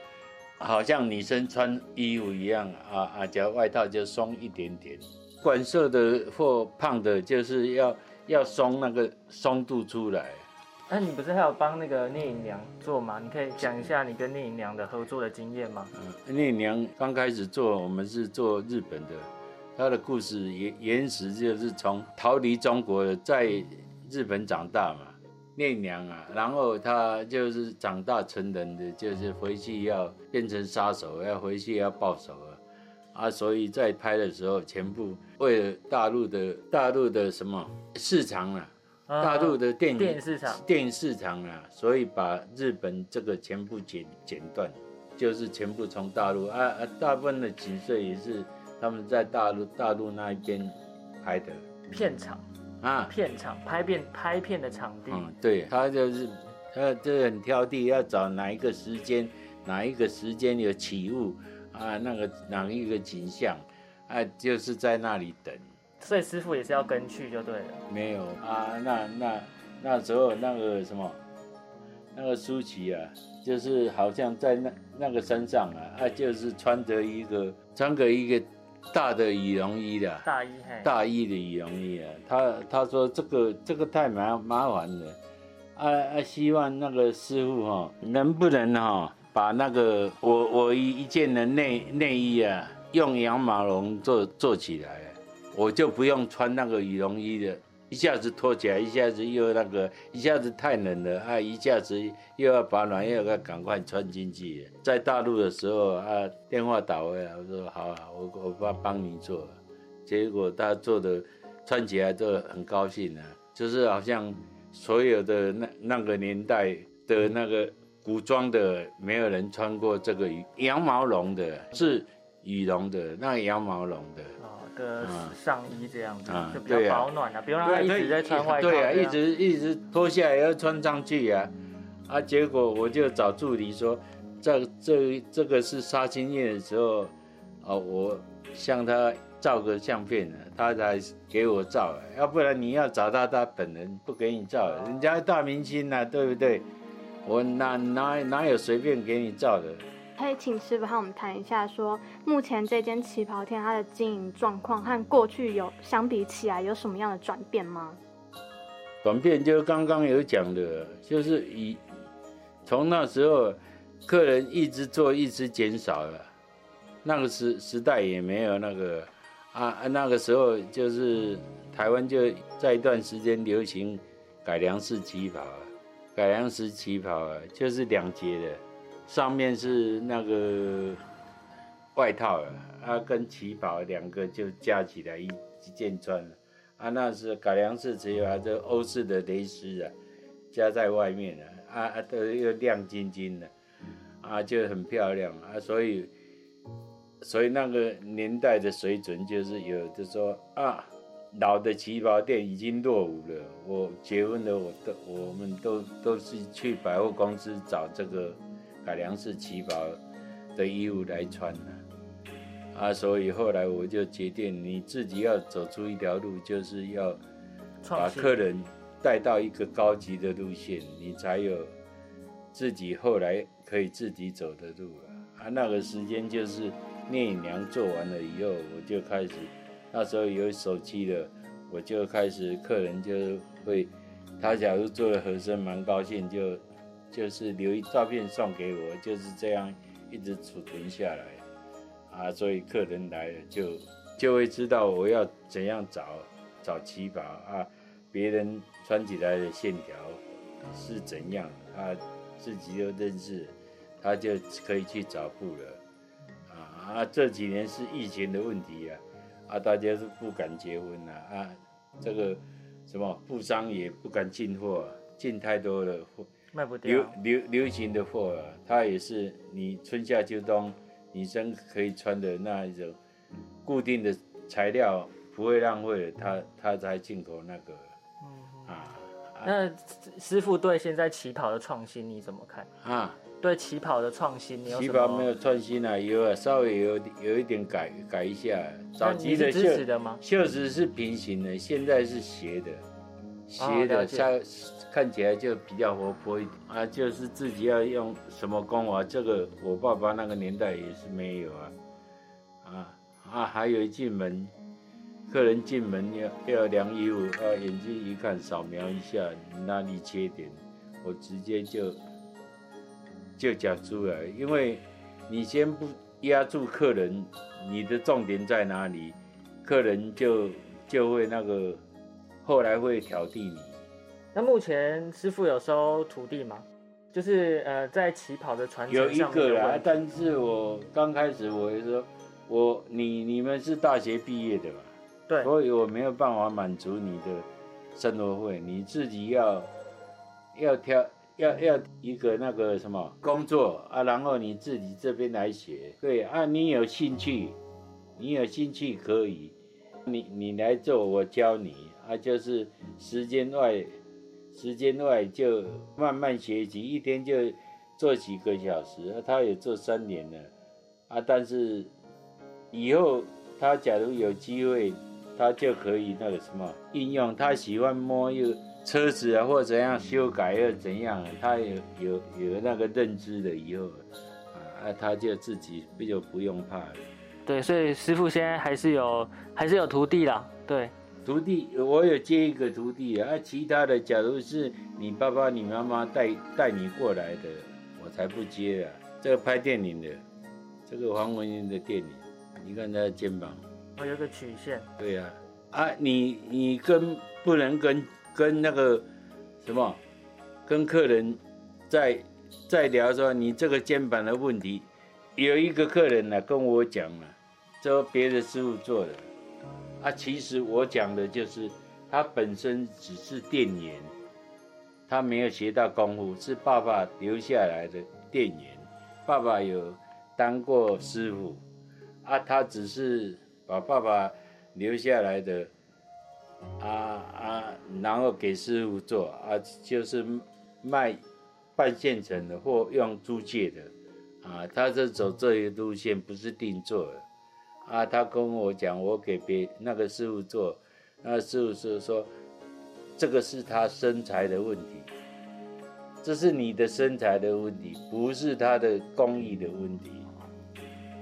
好像女生穿衣服一样啊啊，只要外套就松一点点。管瘦的或胖的，就是要要松那个松度出来。那、你不是还有帮那个聂隐娘做吗？你可以讲一下你跟聂隐娘的合作的经验吗？嗯，聂娘刚开始做，我们是做日本的，她的故事原原始就是从逃离中国，在日本长大嘛。聂娘啊，然后她就是长大成人的，就是回去要变成杀手，要回去要报仇啊。啊，所以在拍的时候，全部为了大陆的大陆的什么市场，啊大陆的电影电影市场。电影市场啊，所以把日本这个全部剪剪断，就是全部从大陆啊啊，大部分的景色也是他们在大陆大陆那一边拍的。片场，啊，片场拍片拍片的场地，嗯，对他就是他就很挑剔，要找哪一个时间，哪一个时间有起雾啊，那个哪一个景象啊，就是在那里等。所以师傅也是要跟去就对了。没有啊，那那那时候那个什么，那个舒淇啊，就是好像在那那个山上啊，啊，就是穿着一个穿着一个大的羽绒衣的大衣嘿，大衣的羽绒衣啊，他他说这个这个太麻麻烦了，啊啊，希望那个师傅哈、能不能哈、把那个我我一一件的内内衣啊，用羊毛绒做做起来，我就不用穿那个羽绒衣的，一下子脱起来，一下子又那个，一下子太冷了啊，一下子又要保暖，又要赶快穿进去。在大陆的时候啊，电话打回来，我说好好，我我帮帮你做，结果他做的穿起来都很高兴啊，就是好像所有的那那个年代的那个古装的，没有人穿过这个羊毛绒的，是羽绒的，那羊毛绒的。哦的嗯上衣这样子，啊就比较保暖啊，不用让他一直在穿外套对啊，一直一直脱下来要穿上去啊，啊，结果我就找助理说，这这这个是杀青夜的时候，啊，我向他照个相片呢，他才给我照，要不然你要找到他本人不给你照，人家大明星呐、对不对？我哪哪哪有随便给你照的？可以请师傅和我们谈一下说目前这间旗袍店它的经营状况和过去有相比起来有什么样的转变吗？转变就刚刚有讲的，就是以从那时候客人一直做一直减少了，那个时时代也没有那个啊那个时候就是台湾就在一段时间流行改良式旗袍，改良式旗袍啊就是两截的，上面是那个外套啊，啊跟旗袍两个就加起来一一件穿了。啊，那是改良式只有啊，这欧式的蕾丝啊，加在外面啊，啊啊都又亮晶晶的，啊就很漂亮。啊，所以所以那个年代的水准就是有的说啊，老的旗袍店已经落伍了，我结婚了，我都我们都都是去百货公司找这个改良式旗袍的衣服来穿的、啊，所以后来我就决定，你自己要走出一条路，就是要把客人带到一个高级的路线，你才有自己后来可以自己走的路啊。啊，那个时间就是聂隐娘做完了以后，我就开始，那时候有手机了，我就开始客人就会，他假如做了和声蛮高兴，就就是留一照片送给我，就是这样一直储存下来。啊，所以客人来了就就会知道我要怎样找找旗袍。啊，别人穿起来的线条是怎样啊，自己就认识，他就可以去找布了。啊啊，这几年是疫情的问题啊啊，大家是不敢结婚了。啊，这个什么布商也不敢进货，进太多了货。卖不流掉。流流行的货啊，它也是你春夏秋冬女生可以穿的那一种固定的材料，不会浪费的，它它才进口那个嗯啊那师傅对现在旗袍的创新你怎么看？啊！对旗袍的创新，你有旗？袍没有创新啊，有啊，稍微有有一点改改一下。早期的袖的吗？袖子是平行的，现在是斜的，斜的，解。它看起来就比较活泼一点。啊。就是自己要用什么工啊，这个我爸爸那个年代也是没有啊，啊啊，还有一进门，客人进门要要量衣服啊，眼睛一看扫描一下哪里缺点，我直接就就讲出来，因为你先不压住客人，你的重点在哪里，客人就就会那个后来会挑剔你。那目前师傅有收徒弟吗？就是呃，在起跑的传有承上面一个啦。但是我刚开始我就说，我你你们是大学毕业的嘛，对，所以我没有办法满足你的生活费，你自己要要挑要要一个那个什么工作啊，然后你自己这边来学，对啊，你有兴趣，你有兴趣可以，你你来做，我教你啊，就是时间外时间外就慢慢学习，一天就做几个小时，他也做三年了啊，但是以后他假如有机会，他就可以那个什么应用，他喜欢摸又车子啊或怎样修改又怎样，他有有有那个认知了以后啊，啊他就自己不就不用怕了。对，所以师傅现在还是有还是有徒弟啦。对，徒弟，我有接一个徒弟啊，其他的假如是你爸爸、你妈妈带带你过来的，我才不接啊。这个拍电影的，这个黄文英的电影，你看他的肩膀，我有个曲线。对呀、啊，啊，你你跟不能跟跟那个什么，跟客人在在聊说你这个肩膀的问题，有一个客人呢、跟我讲了，说别的师傅做的，啊，其实我讲的就是他本身只是店员，他没有学到功夫，是爸爸留下来的店员，爸爸有当过师傅，啊，他只是把爸爸留下来的，啊啊，然后给师傅做啊，就是卖半现成的或用租借的，啊，他是走这一路线，不是定做的，啊，他跟我讲，我给别那个师傅做，那个师傅是说，这个是他身材的问题，这是你的身材的问题，不是他的工艺的问题。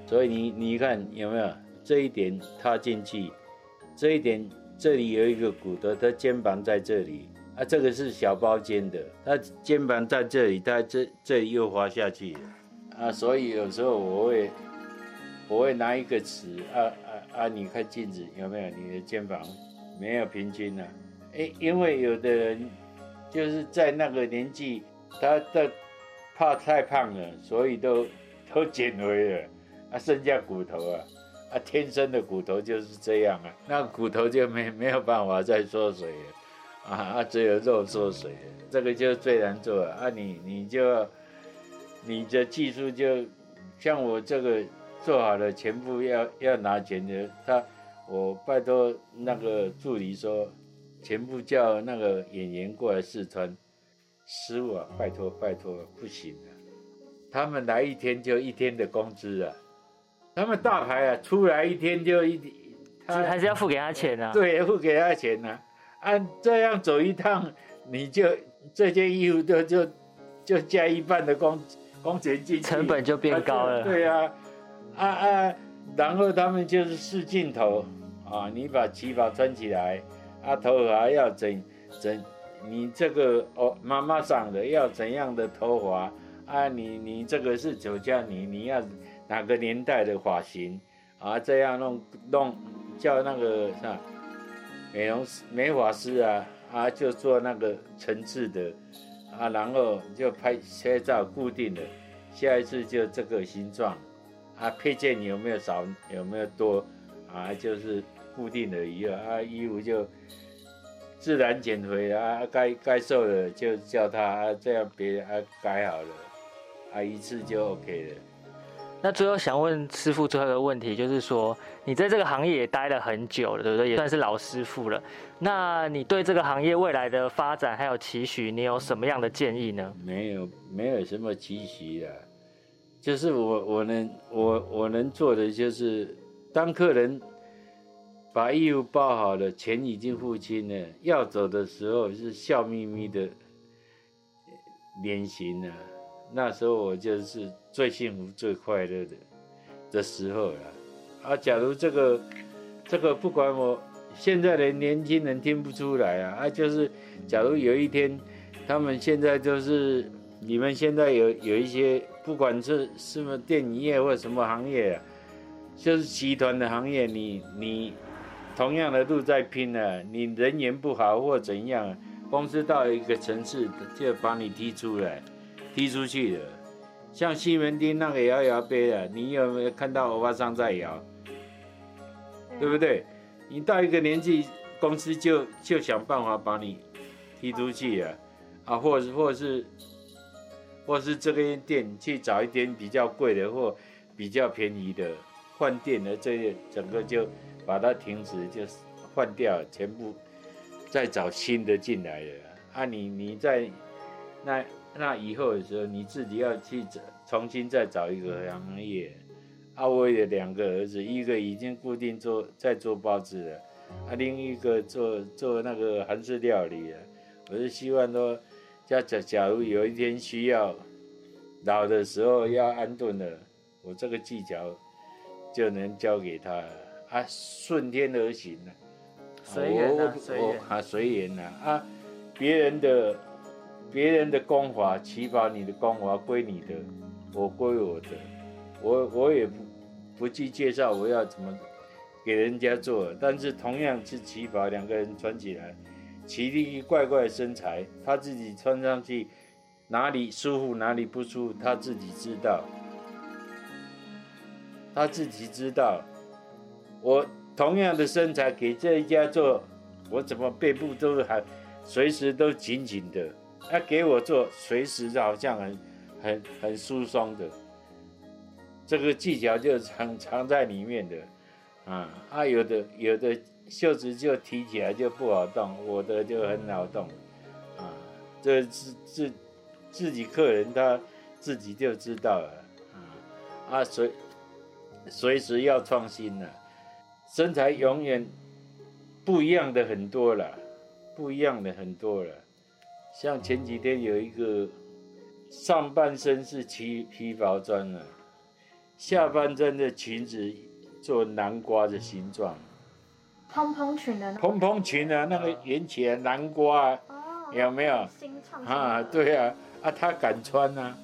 所以你你看有没有这一点踏进去，这一点这里有一个骨头，他肩膀在这里啊，这个是小包肩的，他肩膀在这里，他这这里又滑下去了啊，所以有时候我会我会拿一个尺啊啊啊，你看镜子有没有你的肩膀没有平均啊？诶，因为有的人就是在那个年纪，他的怕太胖了，所以都都减肥了。啊，剩下骨头啊，啊，天生的骨头就是这样啊，那骨头就没没有办法再缩水了，啊啊，只有肉缩水了，这个就最难做了啊，你你就你的技术就像我这个做好了，全部要要拿钱的，他我拜托那个助理说，全部叫那个演员过来试穿，师傅啊，拜托拜托，不行啊，他们来一天就一天的工资啊。他们大牌啊，出来一天就一，他还是要付给他钱啊。对付给他钱呐、按这样走一趟，你就这件衣服就就就加一半的工工钱进去，成本就变高了啊对啊，啊啊，然后他们就是试镜头啊，你把旗袍穿起来，啊头发要整整，你这个哦妈妈长的要怎样的头发啊，你你这个是酒家，你你要哪个年代的发型啊？这样弄弄叫那个啥美容师美发师啊啊，就做那个层次的啊，然后就拍拍照固定的，下一次就这个形状啊，配件你有没有少有没有多啊，就是固定的以后啊，衣服就。自然减肥啊，该该瘦的就叫他啊，这样别啊改好了，啊一次就 OK 了。那最后想问师傅最后一个问题，就是说你在这个行业也待了很久了，对不对？也算是老师傅了。那你对这个行业未来的发展还有期许，你有什么样的建议呢？没有，没有什么期许的，就是我我能我我能做的就是当客人。把衣服包好了，钱已经付清了，要走的时候是笑眯眯的脸型了。那时候我就是最幸福、最快乐的的时候了。啊，假如这个这个不管我现在的年轻人听不出来啊，啊，就是假如有一天他们现在就是你们现在有有一些不管是什么电影业或什么行业啊，就是集团的行业，你你。同样的路在拼呢，你人缘不好或怎样，公司到一个层次就把你踢出来，踢出去了。像西门町那个摇摇杯的，你有没有看到欧巴桑在摇？对不对？你到一个年纪，公司就就想办法把你踢出去啊，啊，或者或者是或是这个店去找一间比较贵的或比较便宜的换店的，这些整个就。把它停止，就换掉，全部再找新的进来了。啊，你你在那那以后的时候，你自己要去找重新再找一个行业。啊，我有两个儿子，一个已经固定做在做包子了，啊，另一个做做那个韩式料理了。我是希望说，假假假如有一天需要老的时候要安顿了，我这个技巧就能教给他。啊，顺天而行呢，随缘啊，随缘。啊，随缘呐啊，别人的别人的功法，起码你的功法归你的，我归我的，我我也不不去介绍我要怎么给人家做，但是同样是旗袍，两个人穿起来，奇丽怪怪的身材，他自己穿上去哪里舒服哪里不舒服，他自己知道，他自己知道。我同样的身材给这一家做，我怎么背部都还随时都紧紧的？他给我做，随时好像很很很舒松的。这个技巧就藏藏在里面的，啊啊，有的有的袖子就提起来就不好动，我的就很好动，啊，这自自自己客人他自己就知道了，啊啊随随时要创新了。身材永远不一样的很多了，不一样的很多了。像前几天有一个上半身是旗皮袍装的，下半身的裙子做南瓜的形状，蓬蓬裙的蓬蓬裙啊，那个圆起来南瓜啊，有没有？啊，对啊，啊，他敢穿啊，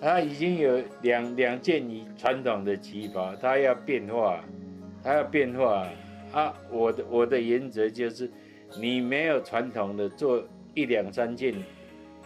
他已经有两两件你传统的旗袍，他要变化。他要变化啊！我的我的原则就是，你没有传统的做一两三件，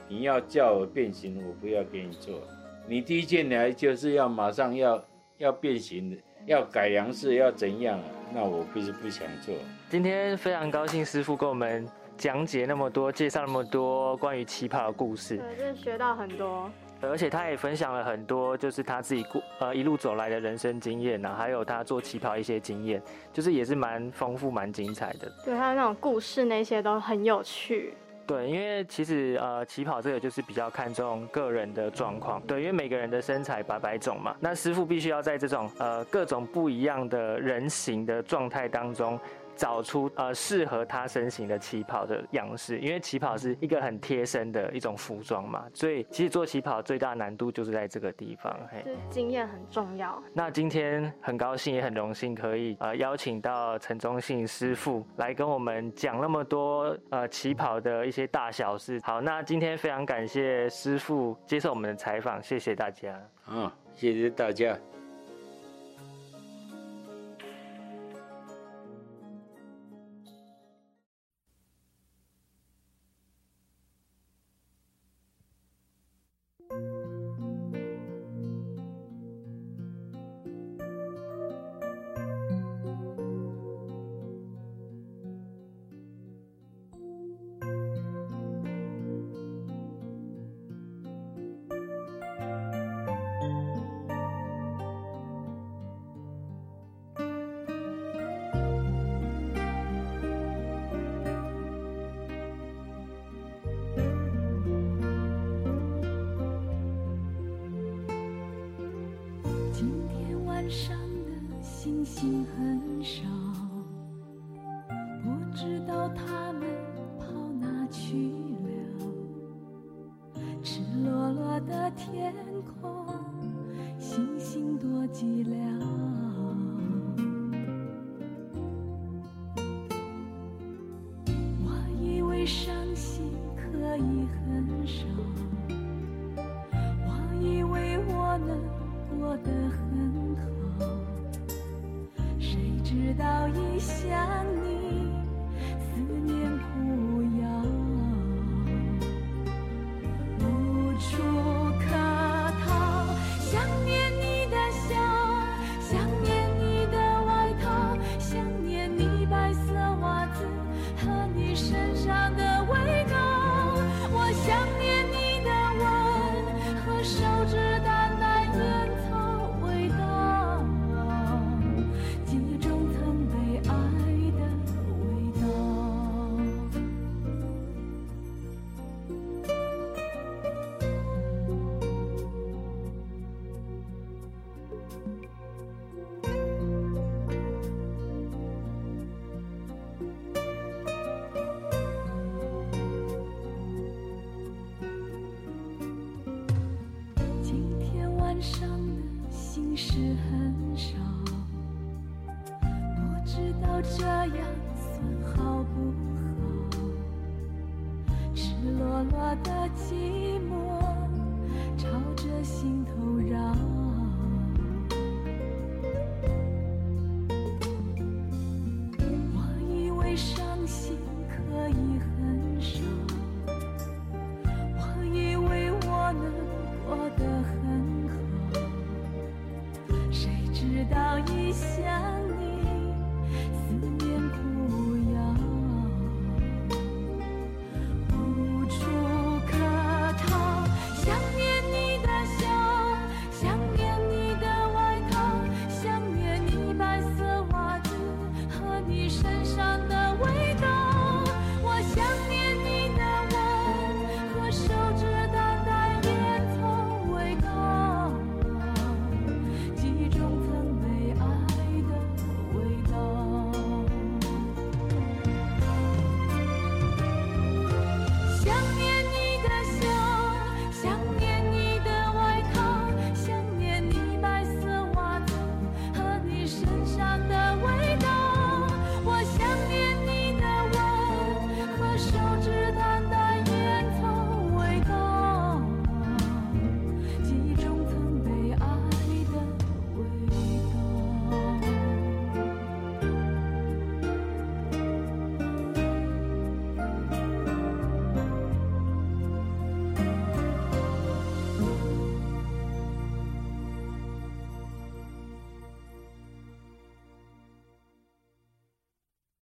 你要叫我变形，我不要给你做。你第一件来就是要马上要要变形的，要改良是，要怎样？那我不是不想做。今天非常高兴师傅跟我们讲解那么多，介绍那么多关于旗袍的故事，对，真的学到很多。而且他也分享了很多，就是他自己过呃一路走来的人生经验呐，还有他做旗袍一些经验，就是也是蛮丰富、蛮精彩的。对他那种故事那些都很有趣。对，因为其实呃起跑这个就是比较看重个人的状况。对，因为每个人的身材百百种嘛，那师傅必须要在这种呃各种不一样的人形的状态当中找出呃适合他身形的旗袍的样式，因为旗袍是一个很贴身的一种服装嘛，所以其实做旗袍最大难度就是在这个地方。嘿，就经验很重要。那今天很高兴也很荣幸可以呃邀请到陈忠信师傅来跟我们讲那么多呃旗袍的一些大小事。好，那今天非常感谢师傅接受我们的采访，谢谢大家。啊，谢谢大家。是。